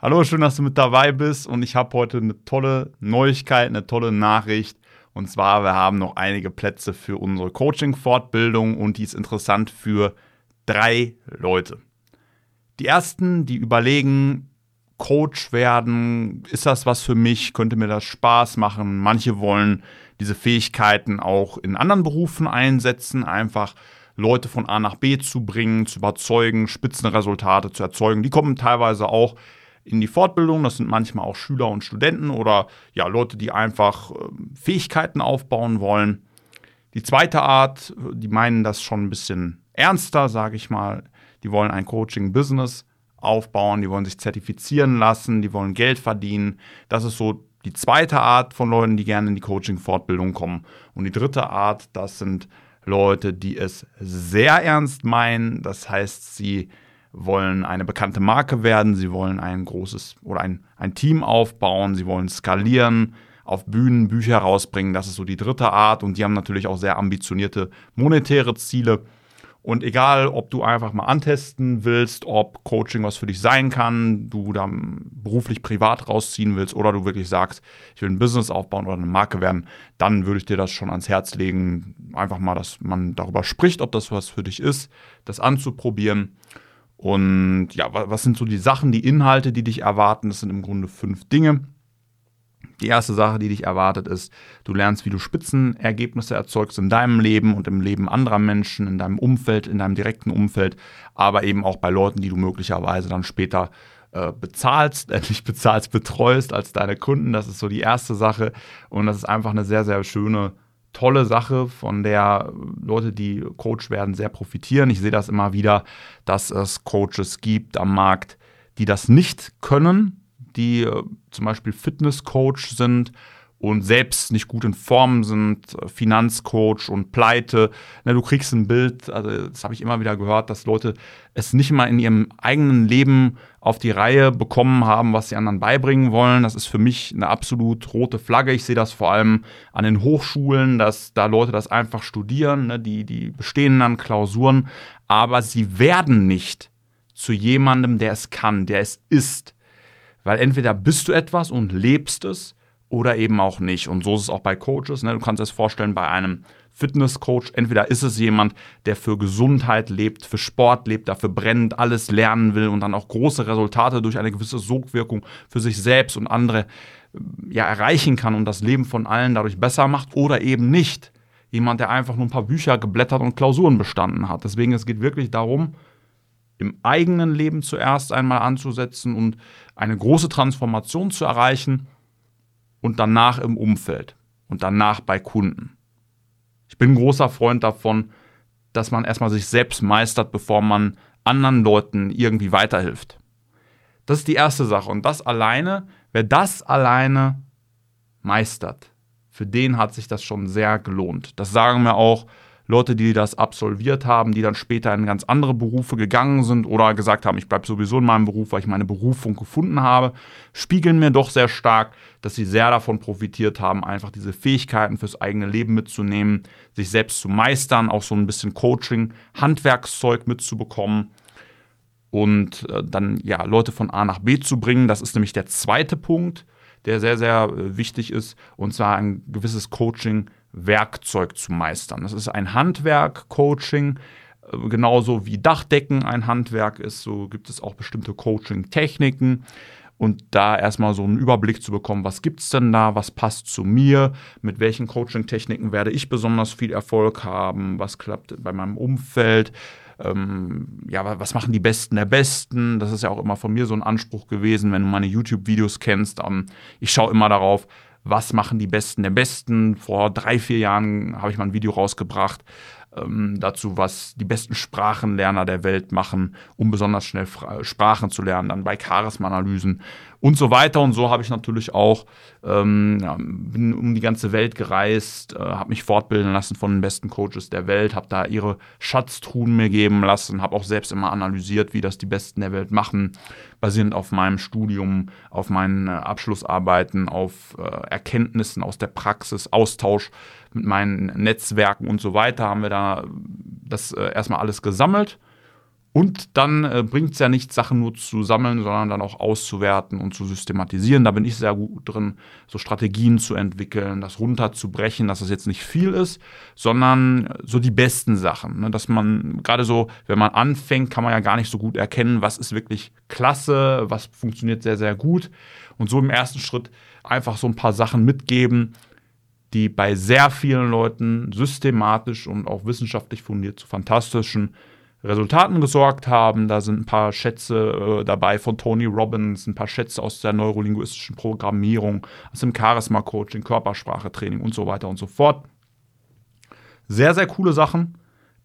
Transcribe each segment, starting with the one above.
Hallo, schön, dass du mit dabei bist und ich habe heute eine tolle Neuigkeit, eine tolle Nachricht. Und zwar, wir haben noch einige Plätze für unsere Coaching-Fortbildung und die ist interessant für drei Leute. Die ersten, die überlegen, Coach werden, ist das was für mich, könnte mir das Spaß machen. Manche wollen diese Fähigkeiten auch in anderen Berufen einsetzen, einfach Leute von A nach B zu bringen, zu überzeugen, Spitzenresultate zu erzeugen. Die kommen teilweise auch in die Fortbildung. Das sind manchmal auch Schüler und Studenten oder ja, Leute, die einfach ähm, Fähigkeiten aufbauen wollen. Die zweite Art, die meinen das schon ein bisschen ernster, sage ich mal. Die wollen ein Coaching-Business aufbauen, die wollen sich zertifizieren lassen, die wollen Geld verdienen. Das ist so die zweite Art von Leuten, die gerne in die Coaching-Fortbildung kommen. Und die dritte Art, das sind Leute, die es sehr ernst meinen. Das heißt, sie wollen eine bekannte Marke werden, sie wollen ein großes oder ein, ein Team aufbauen, sie wollen skalieren, auf Bühnen Bücher rausbringen. Das ist so die dritte Art und die haben natürlich auch sehr ambitionierte monetäre Ziele. Und egal, ob du einfach mal antesten willst, ob Coaching was für dich sein kann, du da beruflich privat rausziehen willst oder du wirklich sagst, ich will ein Business aufbauen oder eine Marke werden, dann würde ich dir das schon ans Herz legen, einfach mal, dass man darüber spricht, ob das was für dich ist, das anzuprobieren. Und ja, was sind so die Sachen, die Inhalte, die dich erwarten? Das sind im Grunde fünf Dinge. Die erste Sache, die dich erwartet, ist, du lernst, wie du Spitzenergebnisse erzeugst in deinem Leben und im Leben anderer Menschen, in deinem Umfeld, in deinem direkten Umfeld, aber eben auch bei Leuten, die du möglicherweise dann später äh, bezahlst, äh, nicht bezahlst, betreust als deine Kunden. Das ist so die erste Sache. Und das ist einfach eine sehr, sehr schöne tolle Sache, von der Leute, die Coach werden, sehr profitieren. Ich sehe das immer wieder, dass es Coaches gibt am Markt, die das nicht können, die äh, zum Beispiel Fitnesscoach sind und selbst nicht gut in Form sind, Finanzcoach und Pleite. Ne, du kriegst ein Bild, also das habe ich immer wieder gehört, dass Leute es nicht mal in ihrem eigenen Leben auf die Reihe bekommen haben, was sie anderen beibringen wollen. Das ist für mich eine absolut rote Flagge. Ich sehe das vor allem an den Hochschulen, dass da Leute das einfach studieren, ne, die, die bestehen dann Klausuren, aber sie werden nicht zu jemandem, der es kann, der es ist. Weil entweder bist du etwas und lebst es, oder eben auch nicht. Und so ist es auch bei Coaches. Ne? Du kannst dir das vorstellen, bei einem Fitnesscoach, entweder ist es jemand, der für Gesundheit lebt, für Sport lebt, dafür brennt, alles lernen will und dann auch große Resultate durch eine gewisse Sogwirkung für sich selbst und andere äh, ja, erreichen kann und das Leben von allen dadurch besser macht oder eben nicht. Jemand, der einfach nur ein paar Bücher geblättert und Klausuren bestanden hat. Deswegen es geht wirklich darum, im eigenen Leben zuerst einmal anzusetzen und eine große Transformation zu erreichen und danach im Umfeld und danach bei Kunden. Ich bin ein großer Freund davon, dass man erstmal sich selbst meistert, bevor man anderen Leuten irgendwie weiterhilft. Das ist die erste Sache. Und das alleine, wer das alleine meistert, für den hat sich das schon sehr gelohnt. Das sagen mir auch Leute, die das absolviert haben, die dann später in ganz andere Berufe gegangen sind oder gesagt haben, ich bleibe sowieso in meinem Beruf, weil ich meine Berufung gefunden habe, spiegeln mir doch sehr stark, dass sie sehr davon profitiert haben, einfach diese Fähigkeiten fürs eigene Leben mitzunehmen, sich selbst zu meistern, auch so ein bisschen Coaching, Handwerkszeug mitzubekommen und äh, dann ja Leute von A nach B zu bringen. Das ist nämlich der zweite Punkt, der sehr, sehr äh, wichtig ist, und zwar ein gewisses Coaching Werkzeug zu meistern. Das ist ein Handwerk, Coaching, äh, genauso wie Dachdecken ein Handwerk ist, so gibt es auch bestimmte Coaching-Techniken. Und da erstmal so einen Überblick zu bekommen, was gibt es denn da, was passt zu mir, mit welchen Coaching-Techniken werde ich besonders viel Erfolg haben, was klappt bei meinem Umfeld, ähm, ja, was machen die Besten der Besten? Das ist ja auch immer von mir so ein Anspruch gewesen, wenn du meine YouTube-Videos kennst. Ähm, ich schaue immer darauf, was machen die Besten der Besten. Vor drei, vier Jahren habe ich mal ein Video rausgebracht ähm, dazu, was die besten Sprachenlerner der Welt machen, um besonders schnell Fra Sprachen zu lernen, dann bei Charisma-Analysen und so weiter. Und so habe ich natürlich auch, ähm, ja, bin um die ganze Welt gereist, äh, habe mich fortbilden lassen von den besten Coaches der Welt, habe da ihre Schatztruhen mir geben lassen, habe auch selbst immer analysiert, wie das die Besten der Welt machen, basierend auf meinem Studium, auf meinen äh, Abschlussarbeiten, auf äh, Erkenntnissen aus der Praxis, Austausch mit meinen Netzwerken und so weiter, haben wir da das äh, erstmal alles gesammelt Und dann äh, bringt es ja nichts, Sachen nur zu sammeln, sondern dann auch auszuwerten und zu systematisieren. Da bin ich sehr gut drin, so Strategien zu entwickeln, das runterzubrechen, dass das jetzt nicht viel ist, sondern so die besten Sachen. Ne? Dass man gerade so, wenn man anfängt, kann man ja gar nicht so gut erkennen, was ist wirklich klasse, was funktioniert sehr, sehr gut. Und so im ersten Schritt einfach so ein paar Sachen mitgeben, die bei sehr vielen Leuten systematisch und auch wissenschaftlich fundiert zu fantastischen Resultaten gesorgt haben. Da sind ein paar Schätze äh, dabei von Tony Robbins, ein paar Schätze aus der neurolinguistischen Programmierung, aus dem Charisma-Coaching, Körpersprache-Training und so weiter und so fort. Sehr, sehr coole Sachen.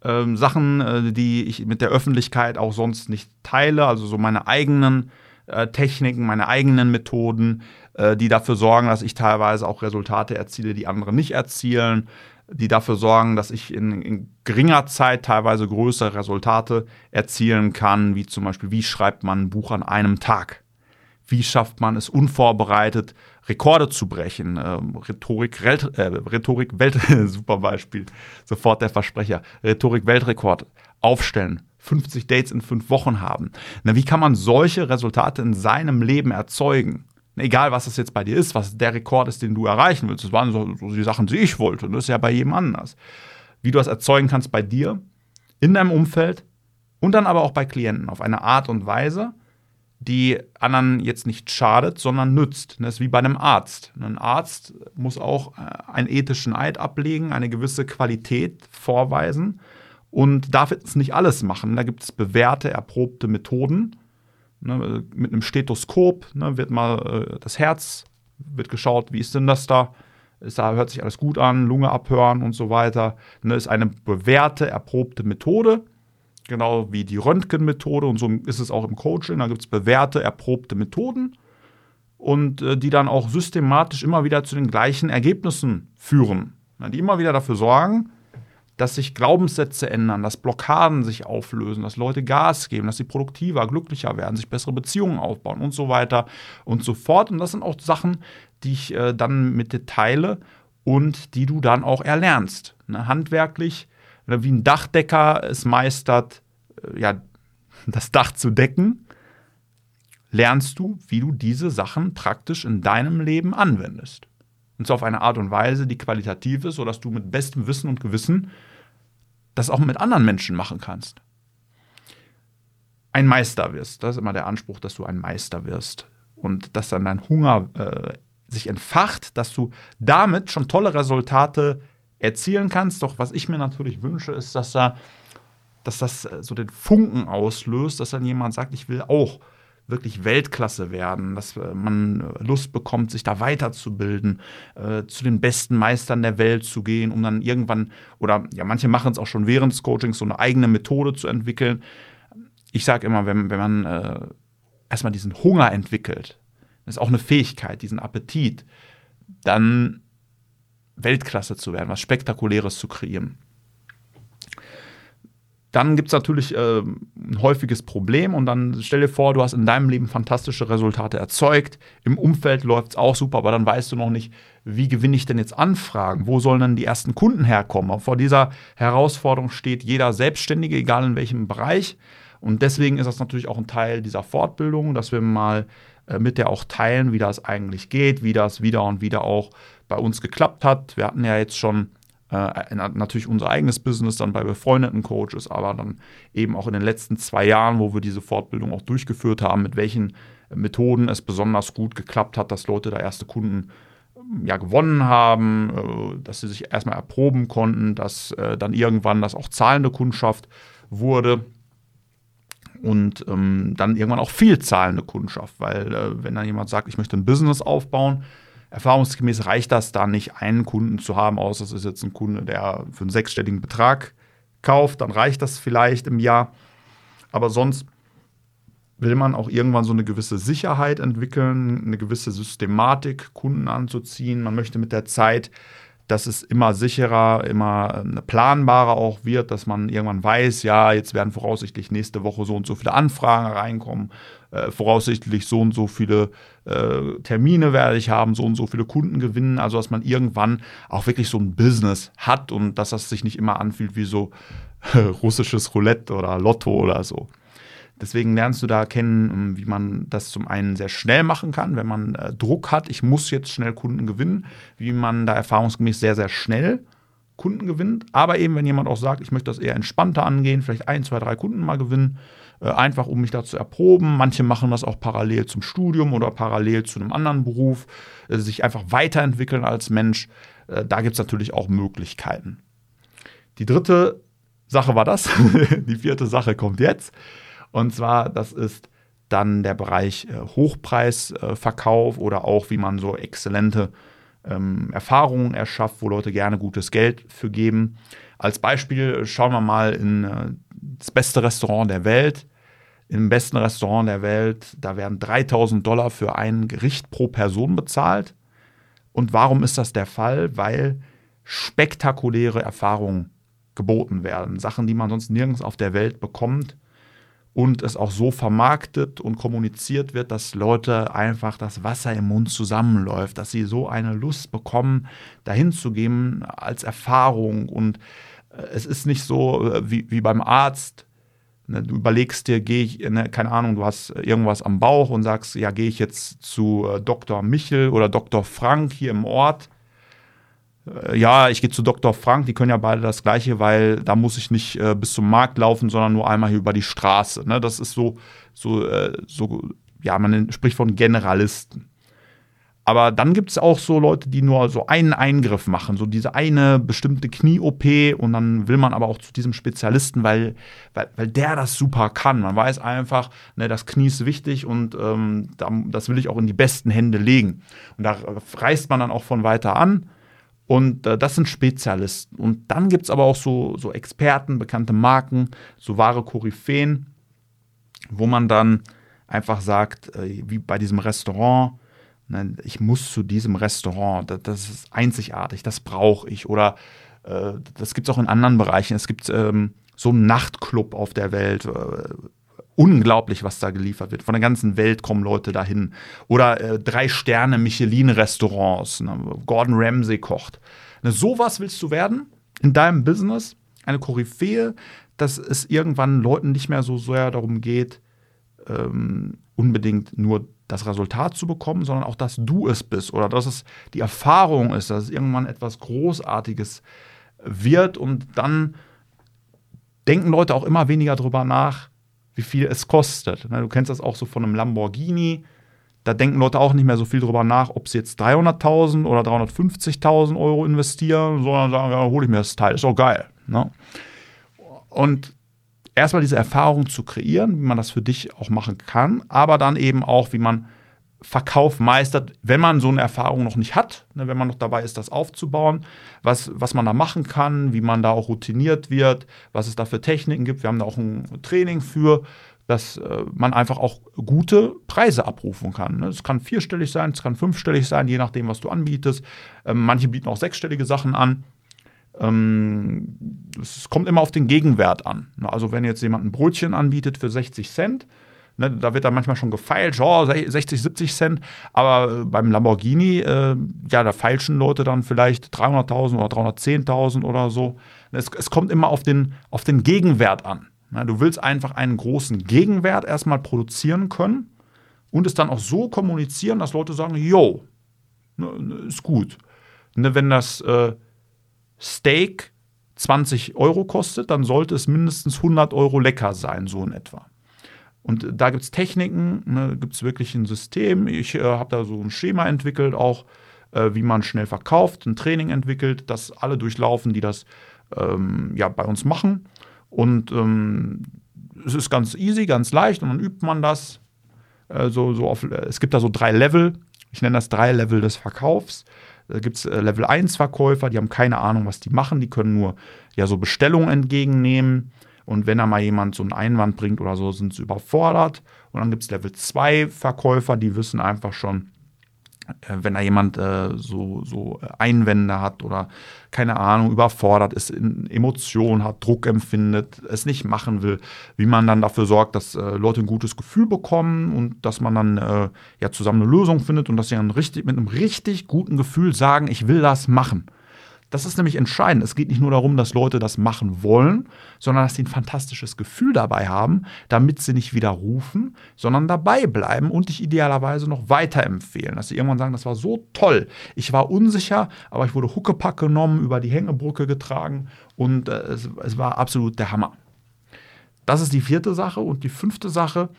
Ähm, Sachen, äh, die ich mit der Öffentlichkeit auch sonst nicht teile, also so meine eigenen äh, Techniken, meine eigenen Methoden, äh, die dafür sorgen, dass ich teilweise auch Resultate erziele, die andere nicht erzielen die dafür sorgen, dass ich in, in, geringer Zeit teilweise größere Resultate erzielen kann, wie zum Beispiel, wie schreibt man ein Buch an einem Tag? Wie schafft man es unvorbereitet, Rekorde zu brechen? Ähm, Rhetorik, Welt, äh, Rhetorik, Welt, super Beispiel, sofort der Versprecher. Rhetorik, Weltrekord aufstellen, 50 Dates in fünf Wochen haben. Na, wie kann man solche Resultate in seinem Leben erzeugen? Egal, was das jetzt bei dir ist, was der Rekord ist, den du erreichen willst. Das waren so, so die Sachen, die ich wollte. Und das ist ja bei jedem anders. Wie du das erzeugen kannst bei dir, in deinem Umfeld und dann aber auch bei Klienten auf eine Art und Weise, die anderen jetzt nicht schadet, sondern nützt. Das ist wie bei einem Arzt. Ein Arzt muss auch äh, einen ethischen Eid ablegen, eine gewisse Qualität vorweisen und darf jetzt nicht alles machen. Da gibt es bewährte, erprobte Methoden Ne, mit einem Stethoskop ne, wird mal äh, das Herz, wird geschaut, wie ist denn das da? Ist da hört sich alles gut an, Lunge abhören und so weiter. Ne, ist eine bewährte, erprobte Methode, genau wie die Röntgenmethode und so ist es auch im Coaching. Da gibt es bewährte, erprobte Methoden und äh, die dann auch systematisch immer wieder zu den gleichen Ergebnissen führen. Ne, die immer wieder dafür sorgen, dass sich Glaubenssätze ändern, dass Blockaden sich auflösen, dass Leute Gas geben, dass sie produktiver, glücklicher werden, sich bessere Beziehungen aufbauen und so weiter und so fort. Und das sind auch Sachen, die ich äh, dann mit dir teile und die du dann auch erlernst. Ne? Handwerklich, ne? wie ein Dachdecker es meistert, äh, ja, das Dach zu decken, lernst du, wie du diese Sachen praktisch in deinem Leben anwendest. Und zwar auf eine Art und Weise, die qualitativ ist, sodass du mit bestem Wissen und Gewissen das auch mit anderen Menschen machen kannst. Ein Meister wirst. Das ist immer der Anspruch, dass du ein Meister wirst. Und dass dann dein Hunger äh, sich entfacht, dass du damit schon tolle Resultate erzielen kannst. Doch was ich mir natürlich wünsche, ist, dass, da, dass das äh, so den Funken auslöst, dass dann jemand sagt, ich will auch wirklich Weltklasse werden, dass äh, man Lust bekommt, sich da weiterzubilden, äh, zu den besten Meistern der Welt zu gehen, um dann irgendwann, oder ja, manche machen es auch schon während des Coachings, so eine eigene Methode zu entwickeln. Ich sage immer, wenn, wenn man äh, erstmal diesen Hunger entwickelt, das ist auch eine Fähigkeit, diesen Appetit, dann Weltklasse zu werden, was Spektakuläres zu kreieren. Dann gibt es natürlich äh, ein häufiges Problem und dann stell dir vor, du hast in deinem Leben fantastische Resultate erzeugt. Im Umfeld läuft es auch super, aber dann weißt du noch nicht, wie gewinne ich denn jetzt Anfragen? Wo sollen denn die ersten Kunden herkommen? Vor dieser Herausforderung steht jeder Selbstständige, egal in welchem Bereich. Und deswegen ist das natürlich auch ein Teil dieser Fortbildung, dass wir mal äh, mit der auch teilen, wie das eigentlich geht, wie das wieder und wieder auch bei uns geklappt hat. Wir hatten ja jetzt schon äh, natürlich unser eigenes Business dann bei befreundeten Coaches, aber dann eben auch in den letzten zwei Jahren, wo wir diese Fortbildung auch durchgeführt haben, mit welchen Methoden es besonders gut geklappt hat, dass Leute da erste Kunden ähm, ja gewonnen haben, äh, dass sie sich erstmal erproben konnten, dass äh, dann irgendwann das auch zahlende Kundschaft wurde und ähm, dann irgendwann auch viel zahlende Kundschaft, weil äh, wenn dann jemand sagt, ich möchte ein Business aufbauen, Erfahrungsgemäß reicht das da nicht, einen Kunden zu haben, außer es ist jetzt ein Kunde, der für einen sechsstelligen Betrag kauft, dann reicht das vielleicht im Jahr. Aber sonst will man auch irgendwann so eine gewisse Sicherheit entwickeln, eine gewisse Systematik, Kunden anzuziehen. Man möchte mit der Zeit, dass es immer sicherer, immer planbarer auch wird, dass man irgendwann weiß, ja, jetzt werden voraussichtlich nächste Woche so und so viele Anfragen reinkommen äh, voraussichtlich so und so viele äh, Termine werde ich haben, so und so viele Kunden gewinnen. Also dass man irgendwann auch wirklich so ein Business hat und dass das sich nicht immer anfühlt wie so äh, russisches Roulette oder Lotto oder so. Deswegen lernst du da kennen, ähm, wie man das zum einen sehr schnell machen kann, wenn man äh, Druck hat, ich muss jetzt schnell Kunden gewinnen, wie man da erfahrungsgemäß sehr, sehr schnell Kunden gewinnt. Aber eben, wenn jemand auch sagt, ich möchte das eher entspannter angehen, vielleicht ein, zwei, drei Kunden mal gewinnen, äh, einfach um mich da zu erproben. Manche machen das auch parallel zum Studium oder parallel zu einem anderen Beruf, äh, sich einfach weiterentwickeln als Mensch. Äh, da gibt es natürlich auch Möglichkeiten. Die dritte Sache war das. Die vierte Sache kommt jetzt. Und zwar, das ist dann der Bereich Hochpreisverkauf oder auch, wie man so exzellente ähm, Erfahrungen erschafft, wo Leute gerne gutes Geld für geben. Als Beispiel schauen wir mal in äh, das beste Restaurant der Welt. Im besten Restaurant der Welt, da werden 3000 Dollar für ein Gericht pro Person bezahlt. Und warum ist das der Fall? Weil spektakuläre Erfahrungen geboten werden. Sachen, die man sonst nirgends auf der Welt bekommt und es auch so vermarktet und kommuniziert wird, dass Leute einfach das Wasser im Mund zusammenläuft, dass sie so eine Lust bekommen, dahin zu gehen als Erfahrung. Und äh, es ist nicht so äh, wie, wie beim Arzt. Ne, du überlegst dir, gehe ich, ne, keine Ahnung, du hast irgendwas am Bauch und sagst, ja, gehe ich jetzt zu äh, Dr. Michel oder Dr. Frank hier im Ort ja, ich gehe zu Dr. Frank, die können ja beide das Gleiche, weil da muss ich nicht äh, bis zum Markt laufen, sondern nur einmal hier über die Straße. Ne? Das ist so, so, äh, so, ja, man spricht von Generalisten. Aber dann gibt es auch so Leute, die nur so einen Eingriff machen, so diese eine bestimmte Knie-OP und dann will man aber auch zu diesem Spezialisten, weil, weil, weil der das super kann. Man weiß einfach, ne, das Knie ist wichtig und ähm, das will ich auch in die besten Hände legen. Und da reist man dann auch von weiter an und äh, das sind Spezialisten. Und dann gibt es aber auch so, so Experten, bekannte Marken, so wahre Koryphäen, wo man dann einfach sagt, äh, wie bei diesem Restaurant, ne, ich muss zu diesem Restaurant, das, das ist einzigartig, das brauche ich. Oder äh, das gibt es auch in anderen Bereichen. Es gibt ähm, so einen Nachtclub auf der Welt, äh, unglaublich, was da geliefert wird. Von der ganzen Welt kommen Leute dahin. Oder äh, drei Sterne Michelin-Restaurants. Ne? Gordon Ramsay kocht. Ne, sowas willst du werden in deinem Business? Eine Koryphäe, dass es irgendwann Leuten nicht mehr so sehr darum geht, ähm, unbedingt nur das Resultat zu bekommen, sondern auch, dass du es bist oder dass es die Erfahrung ist, dass es irgendwann etwas Großartiges wird und dann denken Leute auch immer weniger darüber nach, wie viel es kostet. Du kennst das auch so von einem Lamborghini. Da denken Leute auch nicht mehr so viel drüber nach, ob sie jetzt 300.000 oder 350.000 Euro investieren, sondern sagen, ja, hole ich mir das Teil, ist auch geil. Ne? Und erstmal diese Erfahrung zu kreieren, wie man das für dich auch machen kann, aber dann eben auch, wie man Verkauf meistert, wenn man so eine Erfahrung noch nicht hat, ne, wenn man noch dabei ist, das aufzubauen, was, was man da machen kann, wie man da auch routiniert wird, was es da für Techniken gibt. Wir haben da auch ein Training für, dass äh, man einfach auch gute Preise abrufen kann. Ne? Es kann vierstellig sein, es kann fünfstellig sein, je nachdem, was du anbietest. Ähm, manche bieten auch sechsstellige Sachen an. Ähm, es kommt immer auf den Gegenwert an. Ne? Also wenn jetzt jemand ein Brötchen anbietet für 60 Cent, Ne, da wird dann manchmal schon gefeilt, oh, 60, 70 Cent. Aber beim Lamborghini, äh, ja, da feilschen Leute dann vielleicht 300.000 oder 310.000 oder so. Es, es, kommt immer auf den, auf den Gegenwert an. Ne, du willst einfach einen großen Gegenwert erstmal produzieren können und es dann auch so kommunizieren, dass Leute sagen, yo, ne, ne ist gut. Ne, wenn das äh, Steak 20 Euro kostet, dann sollte es mindestens 100 Euro lecker sein, so in etwa. Und da gibt es Techniken, ne, gibt es wirklich ein System. Ich äh, habe da so ein Schema entwickelt, auch äh, wie man schnell verkauft, ein Training entwickelt, das alle durchlaufen, die das ähm, ja, bei uns machen. Und ähm, es ist ganz easy, ganz leicht und dann übt man das. Äh, so, so auf, es gibt da so drei Level. Ich nenne das drei Level des Verkaufs. Da gibt es äh, Level 1 Verkäufer, die haben keine Ahnung, was die machen. Die können nur ja so Bestellungen entgegennehmen und wenn da mal jemand so einen Einwand bringt oder so, sind sie überfordert. Und dann gibt es Level 2 Verkäufer, die wissen einfach schon, äh, wenn da jemand äh, so, so Einwände hat oder keine Ahnung, überfordert ist, Emotionen hat, Druck empfindet, es nicht machen will, wie man dann dafür sorgt, dass äh, Leute ein gutes Gefühl bekommen und dass man dann äh, ja zusammen eine Lösung findet und dass sie dann richtig, mit einem richtig guten Gefühl sagen, ich will das machen Das ist nämlich entscheidend. Es geht nicht nur darum, dass Leute das machen wollen, sondern dass sie ein fantastisches Gefühl dabei haben, damit sie nicht widerrufen, sondern dabei bleiben und dich idealerweise noch weiterempfehlen. Dass sie irgendwann sagen, das war so toll. Ich war unsicher, aber ich wurde Huckepack genommen, über die Hängebrücke getragen und äh, es, es war absolut der Hammer. Das ist die vierte Sache. Und die fünfte Sache,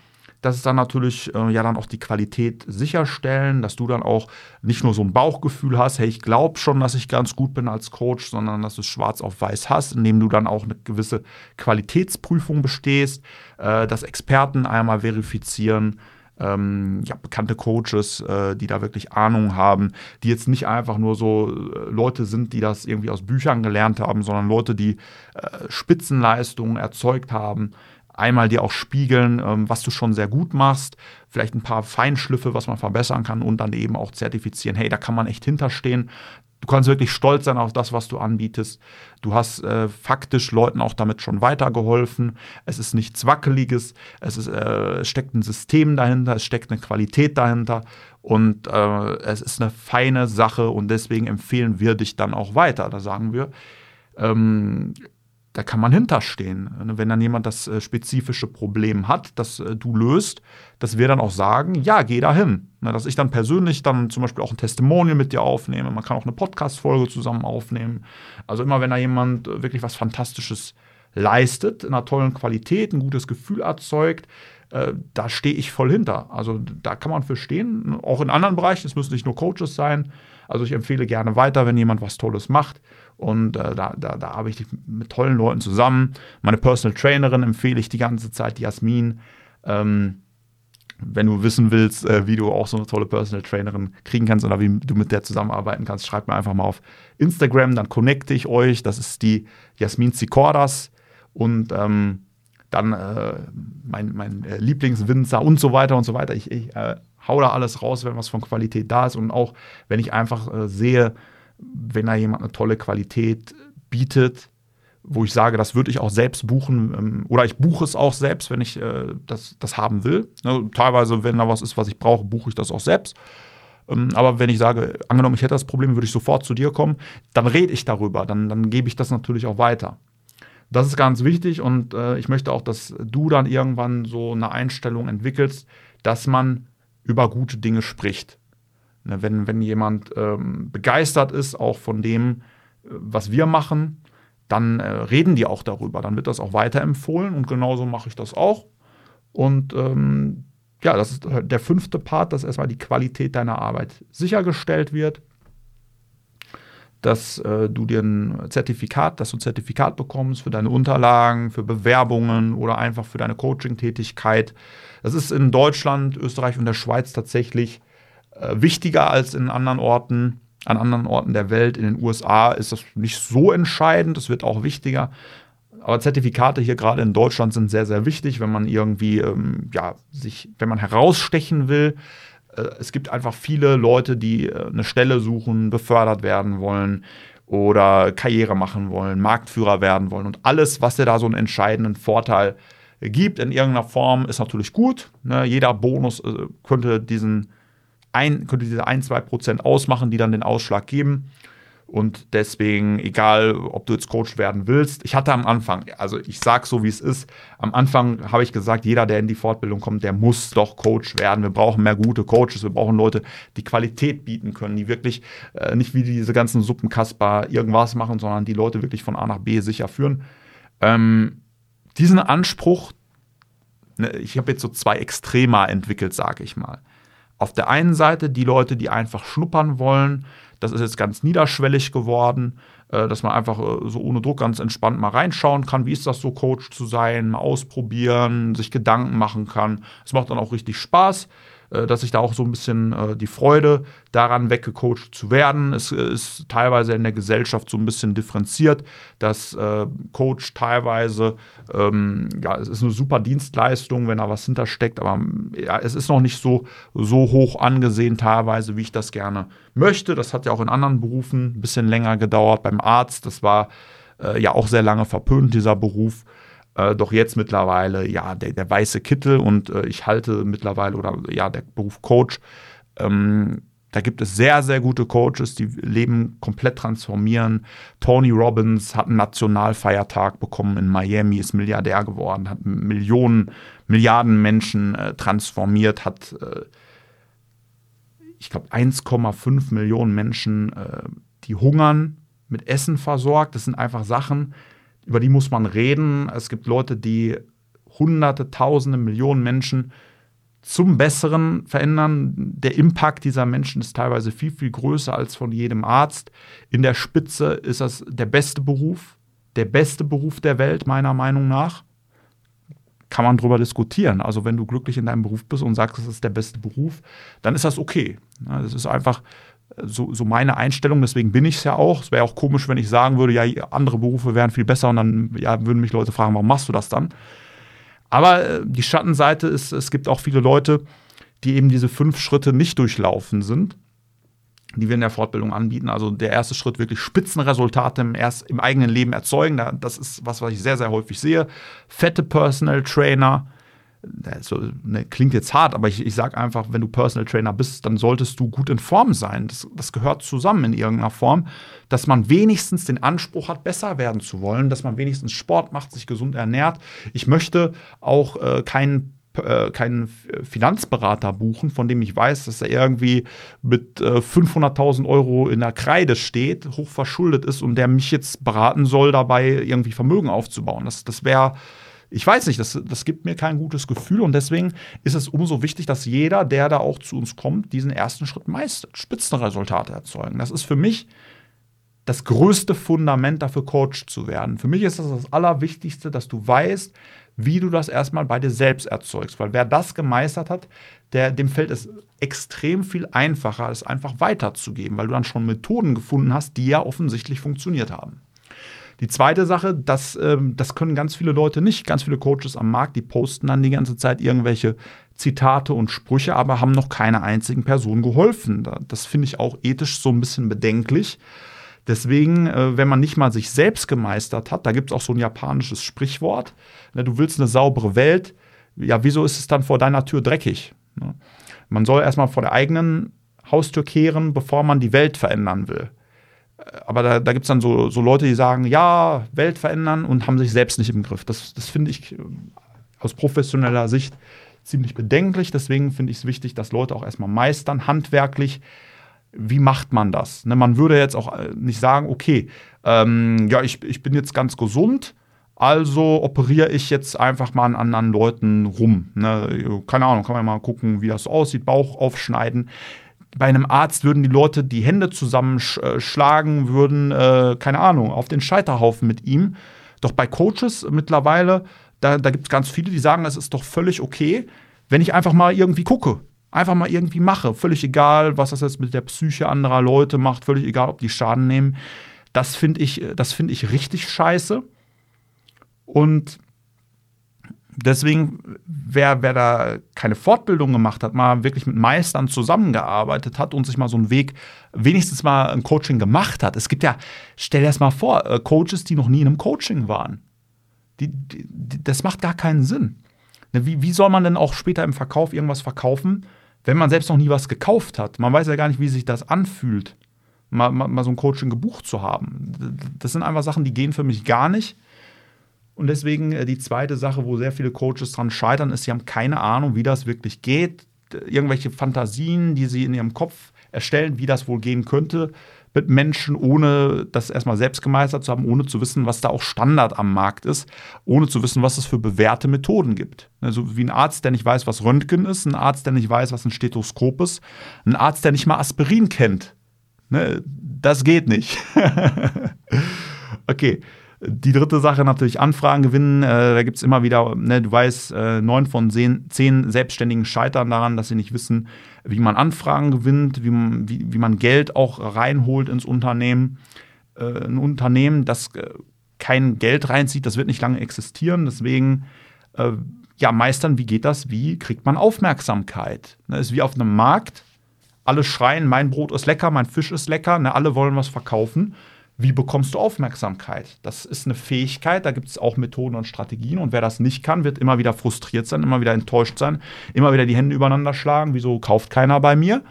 das ist dann natürlich äh, ja dann auch die Qualität sicherstellen, dass du dann auch nicht nur so ein Bauchgefühl hast, hey, ich glaube schon, dass ich ganz gut bin als Coach, sondern dass du es schwarz auf weiß hast, indem du dann auch eine gewisse Qualitätsprüfung bestehst, äh, dass Experten einmal verifizieren, ähm, ja, bekannte Coaches, äh, die da wirklich Ahnung haben, die jetzt nicht einfach nur so äh, Leute sind, die das irgendwie aus Büchern gelernt haben, sondern Leute, die äh, Spitzenleistungen erzeugt haben einmal dir auch spiegeln, ähm, was du schon sehr gut machst, vielleicht ein paar Feinschliffe, was man verbessern kann und dann eben auch zertifizieren, hey, da kann man echt hinterstehen. Du kannst wirklich stolz sein auf das, was du anbietest. Du hast äh, faktisch Leuten auch damit schon weitergeholfen. Es ist nichts Wackeliges. Es, ist, äh, steckt ein System dahinter. Es steckt eine Qualität dahinter. Und äh, es ist eine feine Sache. Und deswegen empfehlen wir dich dann auch weiter. Da sagen wir, ähm, da kann man hinterstehen. Wenn dann jemand das äh, spezifische Problem hat, das äh, du löst, dass wir dann auch sagen, ja, geh da hin. Dass ich dann persönlich dann zum Beispiel auch ein Testimonial mit dir aufnehme. Man kann auch eine Podcast-Folge zusammen aufnehmen. Also immer, wenn da jemand äh, wirklich was Fantastisches leistet, in einer tollen Qualität, ein gutes Gefühl erzeugt, da stehe ich voll hinter. Also da kann man für stehen, auch in anderen Bereichen. Es müssen nicht nur Coaches sein. Also ich empfehle gerne weiter, wenn jemand was Tolles macht. Und äh, da, da, da arbeite ich mit tollen Leuten zusammen. Meine Personal Trainerin empfehle ich die ganze Zeit, Jasmin. Ähm, wenn du wissen willst, äh, wie du auch so eine tolle Personal Trainerin kriegen kannst oder wie du mit der zusammenarbeiten kannst, schreib mir einfach mal auf Instagram, dann connecte ich euch. Das ist die Jasmin Zikordas und ähm, dann äh, mein, mein äh, Lieblingswinzer und so weiter und so weiter. Ich, ich äh, hau da alles raus, wenn was von Qualität da ist und auch wenn ich einfach äh, sehe, wenn da jemand eine tolle Qualität bietet, wo ich sage, das würde ich auch selbst buchen ähm, oder ich buche es auch selbst, wenn ich äh, das, das haben will. Ne, teilweise, wenn da was ist, was ich brauche, buche ich das auch selbst. Ähm, aber wenn ich sage, angenommen, ich hätte das Problem, würde ich sofort zu dir kommen, dann rede ich darüber, dann, dann gebe ich das natürlich auch weiter. Das ist ganz wichtig und äh, ich möchte auch, dass du dann irgendwann so eine Einstellung entwickelst, dass man über gute Dinge spricht. Ne, wenn, wenn jemand ähm, begeistert ist, auch von dem, äh, was wir machen, dann äh, reden die auch darüber. Dann wird das auch weiterempfohlen und genauso mache ich das auch. Und ähm, ja, das ist der fünfte Part, dass erstmal die Qualität deiner Arbeit sichergestellt wird, dass äh, du dir ein Zertifikat, dass du ein Zertifikat bekommst für deine Unterlagen, für Bewerbungen oder einfach für deine Coaching-Tätigkeit. Das ist in Deutschland, Österreich und der Schweiz tatsächlich wichtiger als in anderen Orten, an anderen Orten der Welt. In den USA ist das nicht so entscheidend, es wird auch wichtiger. Aber Zertifikate hier gerade in Deutschland sind sehr, sehr wichtig, wenn man irgendwie, ähm, ja, sich, wenn man herausstechen will. Äh, es gibt einfach viele Leute, die äh, eine Stelle suchen, befördert werden wollen oder Karriere machen wollen, Marktführer werden wollen. Und alles, was dir da so einen entscheidenden Vorteil gibt in irgendeiner Form, ist natürlich gut. Ne? Jeder Bonus äh, könnte diesen ein, könnte diese 1, 2 Prozent ausmachen, die dann den Ausschlag geben. Und deswegen, egal ob du jetzt Coach werden willst, ich hatte am Anfang, also ich sage so, wie es ist, am Anfang habe ich gesagt, jeder, der in die Fortbildung kommt, der muss doch Coach werden. Wir brauchen mehr gute Coaches, wir brauchen Leute, die Qualität bieten können, die wirklich äh, nicht wie diese ganzen Suppenkasper irgendwas machen, sondern die Leute wirklich von A nach B sicher führen. Ähm, diesen Anspruch, ne, ich habe jetzt so zwei Extrema entwickelt, sage ich mal. Auf der einen Seite die Leute, die einfach schnuppern wollen. Das ist jetzt ganz niederschwellig geworden, äh, dass man einfach äh, so ohne Druck ganz entspannt mal reinschauen kann. Wie ist das so, Coach zu sein? Mal ausprobieren, sich Gedanken machen kann. Es macht dann auch richtig Spaß. Äh, dass sich da auch so ein bisschen äh, die Freude daran weggecoacht zu werden. Es äh, ist teilweise in der Gesellschaft so ein bisschen differenziert, dass Coach teilweise, ähm, ja, es ist eine super Dienstleistung, wenn da was hintersteckt, aber ja, es ist noch nicht so, so hoch angesehen teilweise, wie ich das gerne möchte. Das hat ja auch in anderen Berufen ein bisschen länger gedauert. Beim Arzt, das war äh, ja auch sehr lange verpönt, dieser Beruf. Äh, doch jetzt mittlerweile, ja, der, der weiße Kittel und äh, ich halte mittlerweile, oder ja, der Beruf Coach, ähm, Da gibt es sehr, sehr gute Coaches, die Leben komplett transformieren. Tony Robbins hat einen Nationalfeiertag bekommen in Miami, ist Milliardär geworden, hat Millionen, Milliarden Menschen äh, transformiert, hat, äh, ich glaube, 1,5 Millionen Menschen, äh, die hungern, mit Essen versorgt. Das sind einfach Sachen, über die muss man reden. Es gibt Leute, die Hunderte, Tausende, Millionen Menschen zum Besseren verändern. Der Impact dieser Menschen ist teilweise viel, viel größer als von jedem Arzt. In der Spitze ist das der beste Beruf, der beste Beruf der Welt, meiner Meinung nach. Kann man darüber diskutieren. Also, wenn du glücklich in deinem Beruf bist und sagst, das ist der beste Beruf, dann ist das okay. Das ist einfach so, so meine Einstellung, deswegen bin ich es ja auch. Es wäre auch komisch, wenn ich sagen würde, ja, andere Berufe wären viel besser und dann ja, würden mich Leute fragen, warum machst du das dann? Aber äh, die Schattenseite ist, es gibt auch viele Leute, die eben diese fünf Schritte nicht durchlaufen sind, die wir in der Fortbildung anbieten. Also der erste Schritt wirklich Spitzenresultate im, erst, im eigenen Leben erzeugen. Das ist was, was ich sehr, sehr häufig sehe. Fette Personal Trainer, so, ne, klingt jetzt hart, aber ich, ich sage einfach, wenn du Personal Trainer bist, dann solltest du gut in Form sein. Das, das, gehört zusammen in irgendeiner Form, dass man wenigstens den Anspruch hat, besser werden zu wollen, dass man wenigstens Sport macht, sich gesund ernährt. Ich möchte auch äh, keinen äh, keinen Finanzberater buchen, von dem ich weiß, dass er irgendwie mit äh, 500.000 Euro in der Kreide steht, hoch verschuldet ist und der mich jetzt beraten soll, dabei irgendwie Vermögen aufzubauen. Das, das wäre ich weiß nicht, das, das gibt mir kein gutes Gefühl und deswegen ist es umso wichtig, dass jeder, der da auch zu uns kommt, diesen ersten Schritt meistert, Spitzenresultate erzeugen. Das ist für mich das größte Fundament dafür, Coach zu werden. Für mich ist das das Allerwichtigste, dass du weißt, wie du das erstmal bei dir selbst erzeugst. Weil wer das gemeistert hat, der, dem fällt es extrem viel einfacher, es einfach weiterzugeben, weil du dann schon Methoden gefunden hast, die ja offensichtlich funktioniert haben. Die zweite Sache, das, ähm, das können ganz viele Leute nicht. Ganz viele Coaches am Markt, die posten dann die ganze Zeit irgendwelche Zitate und Sprüche, aber haben noch keiner einzigen Person geholfen. Das finde ich auch ethisch so ein bisschen bedenklich. Deswegen, äh, wenn man nicht mal sich selbst gemeistert hat, da gibt es auch so ein japanisches Sprichwort, ne, du willst eine saubere Welt, ja, wieso ist es dann vor deiner Tür dreckig? Ne? Man soll erstmal vor der eigenen Haustür kehren, bevor man die Welt verändern will aber da, da gibt es dann so, so Leute, die sagen, ja, Welt verändern und haben sich selbst nicht im Griff. Das, das finde ich äh, aus professioneller Sicht ziemlich bedenklich. Deswegen finde ich es wichtig, dass Leute auch erstmal meistern, handwerklich. Wie macht man das? Ne, man würde jetzt auch äh, nicht sagen, okay, ähm, ja, ich, ich bin jetzt ganz gesund, also operiere ich jetzt einfach mal an anderen Leuten rum. Ne? Keine Ahnung, kann man mal gucken, wie das aussieht, Bauch aufschneiden bei einem Arzt würden die Leute die Hände zusammenschlagen, würden, äh, keine Ahnung, auf den Scheiterhaufen mit ihm. Doch bei Coaches mittlerweile, da, da gibt es ganz viele, die sagen, es ist doch völlig okay, wenn ich einfach mal irgendwie gucke. Einfach mal irgendwie mache. Völlig egal, was das jetzt mit der Psyche anderer Leute macht, völlig egal, ob die Schaden nehmen. Das finde ich, das find ich richtig scheiße. Und Deswegen, wer, wer da keine Fortbildung gemacht hat, mal wirklich mit Meistern zusammengearbeitet hat und sich mal so einen Weg, wenigstens mal ein Coaching gemacht hat. Es gibt ja, stell dir das mal vor, äh, Coaches, die noch nie in einem Coaching waren. Die, die, das macht gar keinen Sinn. Ne, wie, wie soll man denn auch später im Verkauf irgendwas verkaufen, wenn man selbst noch nie was gekauft hat? Man weiß ja gar nicht, wie sich das anfühlt, mal, mal, mal so ein Coaching gebucht zu haben. Das sind einfach Sachen, die gehen für mich gar nicht. Und deswegen äh, die zweite Sache, wo sehr viele Coaches dran scheitern, ist, sie haben keine Ahnung, wie das wirklich geht. Irgendwelche Fantasien, die sie in ihrem Kopf erstellen, wie das wohl gehen könnte mit Menschen, ohne das erstmal selbst gemeistert zu haben, ohne zu wissen, was da auch Standard am Markt ist, ohne zu wissen, was es für bewährte Methoden gibt. Also wie ein Arzt, der nicht weiß, was Röntgen ist, ein Arzt, der nicht weiß, was ein Stethoskop ist, ein Arzt, der nicht mal Aspirin kennt. Ne, das geht nicht. okay. Die dritte Sache natürlich Anfragen gewinnen. Äh, da gibt es immer wieder, ne, du weißt, äh, neun von zehn, Selbstständigen scheitern daran, dass sie nicht wissen, wie man Anfragen gewinnt, wie man, wie, wie man Geld auch reinholt ins Unternehmen. Äh, ein Unternehmen, das äh, kein Geld reinzieht, das wird nicht lange existieren. Deswegen, äh, ja, meistern, wie geht das? Wie kriegt man Aufmerksamkeit? Ne, ist wie auf einem Markt. Alle schreien, mein Brot ist lecker, mein Fisch ist lecker, ne, alle wollen was verkaufen wie bekommst du Aufmerksamkeit? Das ist eine Fähigkeit, da gibt es auch Methoden und Strategien. Und wer das nicht kann, wird immer wieder frustriert sein, immer wieder enttäuscht sein, immer wieder die Hände übereinander schlagen. Wieso kauft keiner bei mir?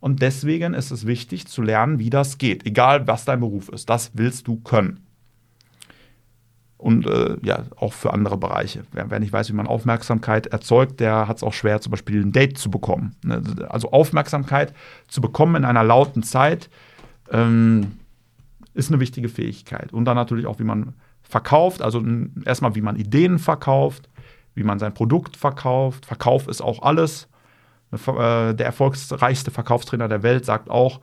Und deswegen ist es wichtig zu lernen, wie das geht, egal was dein Beruf ist. Das willst du können. Und äh, ja, auch für andere Bereiche. Wer, wer, nicht weiß, wie man Aufmerksamkeit erzeugt, der hat es auch schwer, zum Beispiel ein Date zu bekommen. Ne, also Aufmerksamkeit zu bekommen in einer lauten Zeit ähm, ist eine wichtige Fähigkeit. Und dann natürlich auch, wie man verkauft. Also erstmal, wie man Ideen verkauft, wie man sein Produkt verkauft. Verkauf ist auch alles. Äh, der erfolgreichste Verkaufstrainer der Welt sagt auch,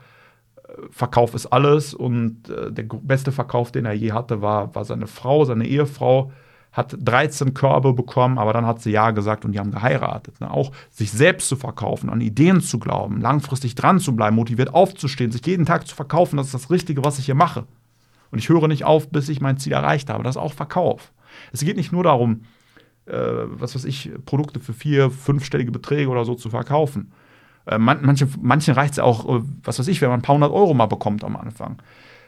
äh, Verkauf ist alles und äh, der beste Verkauf, den er je hatte, war, war seine Frau, seine Ehefrau, hat 13 Körbe bekommen, aber dann hat sie Ja gesagt und die haben geheiratet. Ne? Auch sich selbst zu verkaufen, an Ideen zu glauben, langfristig dran zu bleiben, motiviert aufzustehen, sich jeden Tag zu verkaufen, das ist das Richtige, was ich hier mache. Und ich höre nicht auf, bis ich mein Ziel erreicht habe. Das ist auch Verkauf. Es geht nicht nur darum, äh, was weiß ich, Produkte für vier, fünfstellige Beträge oder so zu verkaufen. Äh, man, manche, manchen reicht es auch, äh, was weiß ich, wenn man ein paar hundert Euro mal bekommt am Anfang.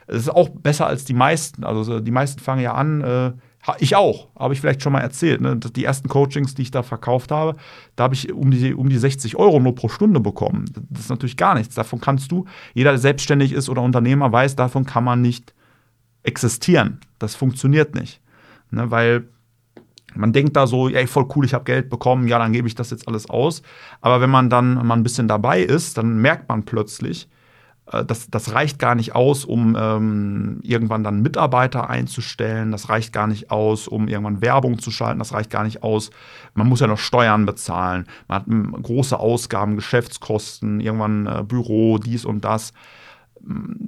Es ist auch besser als die meisten. Also die meisten fangen ja an, äh, ich auch, habe ich vielleicht schon mal erzählt. Ne? Die ersten Coachings, die ich da verkauft habe, da habe ich um die, um die 60 Euro nur pro Stunde bekommen. Das ist natürlich gar nichts. Davon kannst du, jeder, der selbstständig ist oder Unternehmer, weiß, davon kann man nicht existieren. Das funktioniert nicht. Ne? Weil man denkt da so, ey, voll cool, ich habe Geld bekommen, ja, dann gebe ich das jetzt alles aus. Aber wenn man dann mal ein bisschen dabei ist, dann merkt man plötzlich, das, das reicht gar nicht aus, um ähm, irgendwann dann Mitarbeiter einzustellen. Das reicht gar nicht aus, um irgendwann Werbung zu schalten. Das reicht gar nicht aus. Man muss ja noch Steuern bezahlen. Man hat ähm, große Ausgaben, Geschäftskosten, irgendwann äh, Büro, dies und das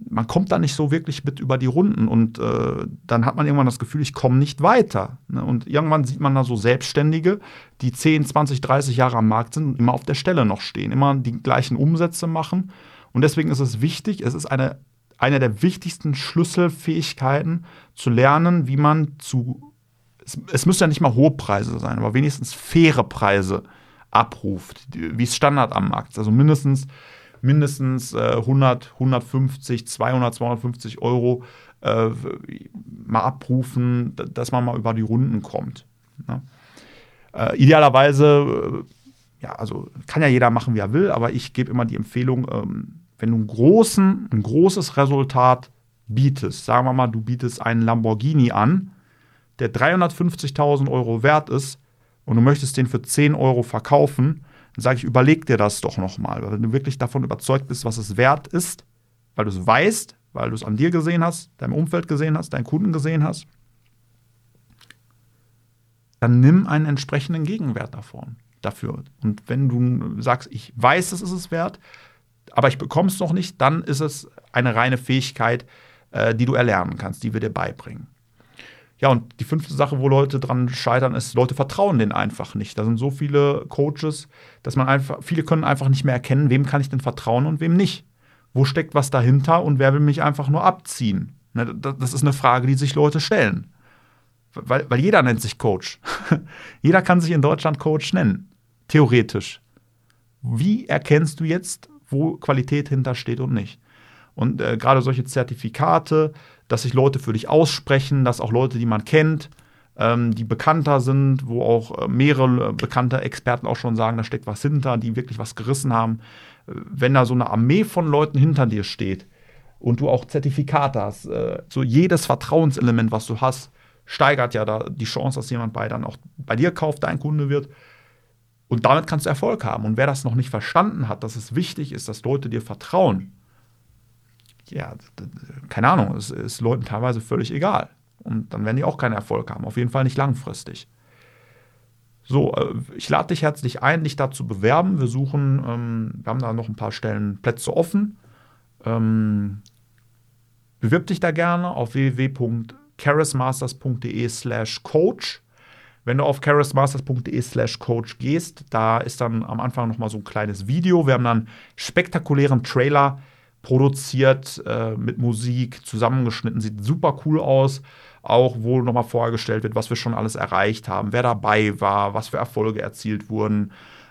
man kommt da nicht so wirklich mit über die Runden und äh, dann hat man irgendwann das Gefühl, ich komme nicht weiter. Ne? Und irgendwann sieht man da so Selbstständige, die 10, 20, 30 Jahre am Markt sind und immer auf der Stelle noch stehen, immer die gleichen Umsätze machen. Und deswegen ist es wichtig, es ist eine, eine der wichtigsten Schlüsselfähigkeiten zu lernen, wie man zu, es, es müssen ja nicht mal hohe Preise sein, aber wenigstens faire Preise abruft, wie es Standard am Markt ist. Also mindestens mindestens äh, 100, 150, 200, 250 Euro äh, mal abrufen, dass man mal über die Runden kommt. Ne? Äh, idealerweise, äh, ja, also kann ja jeder machen, wie er will, aber ich gebe immer die Empfehlung, ähm, wenn du einen großen, ein großes Resultat bietest, sagen wir mal, du bietest einen Lamborghini an, der 350.000 Euro wert ist und du möchtest den für 10 Euro verkaufen, dann sage ich, überleg dir das doch nochmal. Wenn du wirklich davon überzeugt bist, was es wert ist, weil du es weißt, weil du es an dir gesehen hast, deinem Umfeld gesehen hast, deinen Kunden gesehen hast, dann nimm einen entsprechenden Gegenwert davon, dafür. Und wenn du sagst, ich weiß, es ist es wert, aber ich bekomme es noch nicht, dann ist es eine reine Fähigkeit, äh, die du erlernen kannst, die wir dir beibringen. Ja, und die fünfte Sache, wo Leute dran scheitern, ist, Leute vertrauen denen einfach nicht. Da sind so viele Coaches, dass man einfach, viele können einfach nicht mehr erkennen, wem kann ich denn vertrauen und wem nicht. Wo steckt was dahinter und wer will mich einfach nur abziehen? Ne, das ist eine Frage, die sich Leute stellen. Weil, weil jeder nennt sich Coach. jeder kann sich in Deutschland Coach nennen. Theoretisch. Wie erkennst du jetzt, wo Qualität hintersteht und nicht? Und äh, gerade solche Zertifikate, dass sich Leute für dich aussprechen, dass auch Leute, die man kennt, ähm, die bekannter sind, wo auch äh, mehrere äh, bekannte Experten auch schon sagen, da steckt was hinter, die wirklich was gerissen haben. Äh, wenn da so eine Armee von Leuten hinter dir steht und du auch Zertifikate hast, äh, so jedes Vertrauenselement, was du hast, steigert ja da die Chance, dass jemand bei dann auch bei dir kauft, dein Kunde wird. Und damit kannst du Erfolg haben. Und wer das noch nicht verstanden hat, dass es wichtig ist, dass Leute dir vertrauen, ja, keine Ahnung, es ist Leuten teilweise völlig egal. Und dann werden die auch keinen Erfolg haben, auf jeden Fall nicht langfristig. So, äh, ich lade dich herzlich ein, dich da zu bewerben. Wir suchen, ähm, wir haben da noch ein paar Stellen Plätze offen. Ähm, bewirb dich da gerne auf www.charismasters.de slash coach. Wenn du auf charismasters.de slash coach gehst, da ist dann am Anfang nochmal so ein kleines Video. Wir haben dann einen spektakulären Trailer produziert äh, mit Musik, zusammengeschnitten, sieht super cool aus. Auch wo nochmal vorgestellt wird, was wir schon alles erreicht haben, wer dabei war, was für Erfolge erzielt wurden.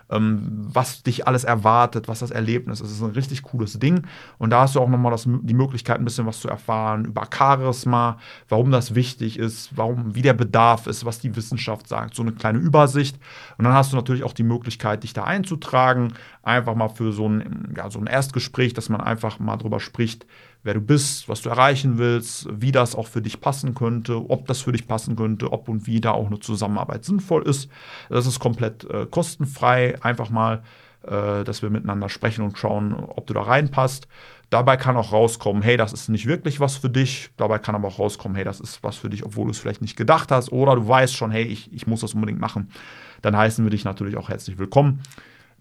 Ähm, was dich alles erwartet, was das Erlebnis ist. Es ist ein richtig cooles Ding. Und da hast du auch nochmal das, die Möglichkeit, ein bisschen was zu erfahren über Charisma, warum das wichtig ist, warum, wie der Bedarf ist, was die Wissenschaft sagt. So eine kleine Übersicht. Und dann hast du natürlich auch die Möglichkeit, dich da einzutragen. Einfach mal für so ein, ja, so ein Erstgespräch, dass man einfach mal drüber spricht, wer du bist, was du erreichen willst, wie das auch für dich passen könnte, ob das für dich passen könnte, ob und wie da auch eine Zusammenarbeit sinnvoll ist. Das ist komplett äh, kostenfrei. Einfach mal, äh, dass wir miteinander sprechen und schauen, ob du da reinpasst. Dabei kann auch rauskommen, hey, das ist nicht wirklich was für dich. Dabei kann aber auch rauskommen, hey, das ist was für dich, obwohl du es vielleicht nicht gedacht hast. Oder du weißt schon, hey, ich, ich muss das unbedingt machen. Dann heißen wir dich natürlich auch herzlich willkommen.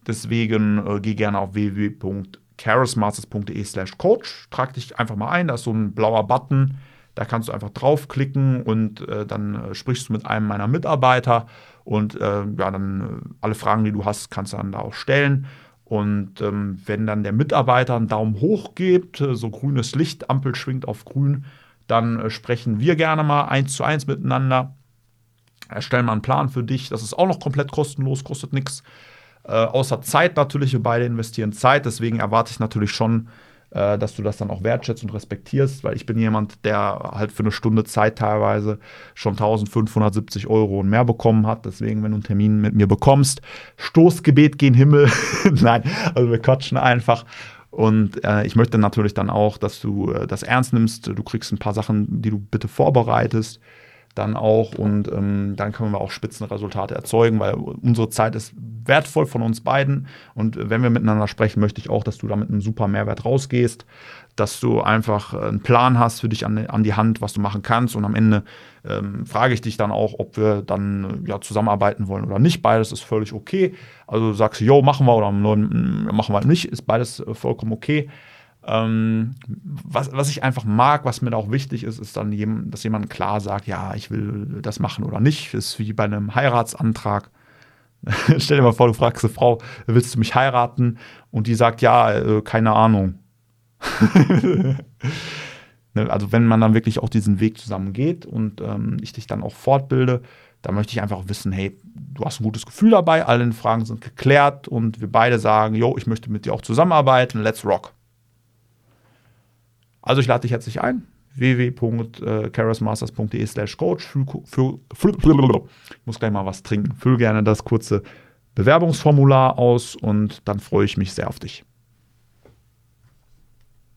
Deswegen äh, geh gerne auf www charismasters.de slash coach. Trag dich einfach mal ein, da ist so ein blauer Button, da kannst du einfach draufklicken und äh, dann äh, sprichst du mit einem meiner Mitarbeiter und äh, ja, dann äh, alle Fragen, die du hast, kannst du dann da auch stellen. Und ähm, wenn dann der Mitarbeiter einen Daumen hoch gibt, äh, so grünes Licht, Ampel schwingt auf grün, dann äh, sprechen wir gerne mal eins zu eins miteinander. Erstellen mal einen Plan für dich. Das ist auch noch komplett kostenlos, kostet nichts. Äh, außer Zeit natürlich, wir beide investieren Zeit, deswegen erwarte ich natürlich schon, äh, dass du das dann auch wertschätzt und respektierst, weil ich bin jemand, der halt für eine Stunde Zeit teilweise schon 1570 Euro und mehr bekommen hat. Deswegen, wenn du einen Termin mit mir bekommst, Stoßgebet gen Himmel. Nein, also wir quatschen einfach. Und äh, ich möchte natürlich dann auch, dass du äh, das ernst nimmst. Du kriegst ein paar Sachen, die du bitte vorbereitest dann auch und ähm, dann können wir auch Spitzenresultate erzeugen, weil unsere Zeit ist wertvoll von uns beiden und wenn wir miteinander sprechen, möchte ich auch, dass du da mit einem super Mehrwert rausgehst, dass du einfach einen Plan hast für dich an, an die Hand, was du machen kannst und am Ende ähm, frage ich dich dann auch, ob wir dann ja, zusammenarbeiten wollen oder nicht. Beides ist völlig okay. Also sagst du, yo, machen wir oder machen wir halt nicht, ist beides äh, vollkommen okay. Ähm, was, was ich einfach mag, was mir auch wichtig ist, ist dann, jem, dass jemand klar sagt, ja, ich will das machen oder nicht. Das ist wie bei einem Heiratsantrag. Stell dir mal vor, du fragst eine Frau, willst du mich heiraten? Und die sagt, ja, äh, keine Ahnung. Ne, also wenn man dann wirklich auch diesen Weg zusammen geht und ähm, ich dich dann auch fortbilde, dann möchte ich einfach wissen, hey, du hast ein gutes Gefühl dabei, alle Fragen sind geklärt und wir beide sagen, yo, ich möchte mit dir auch zusammenarbeiten, let's rock. Also ich lade dich herzlich ein www.charismasters.de slash coach. Ich muss gleich mal was trinken. Füll gerne das kurze Bewerbungsformular aus und dann freue ich mich sehr auf dich.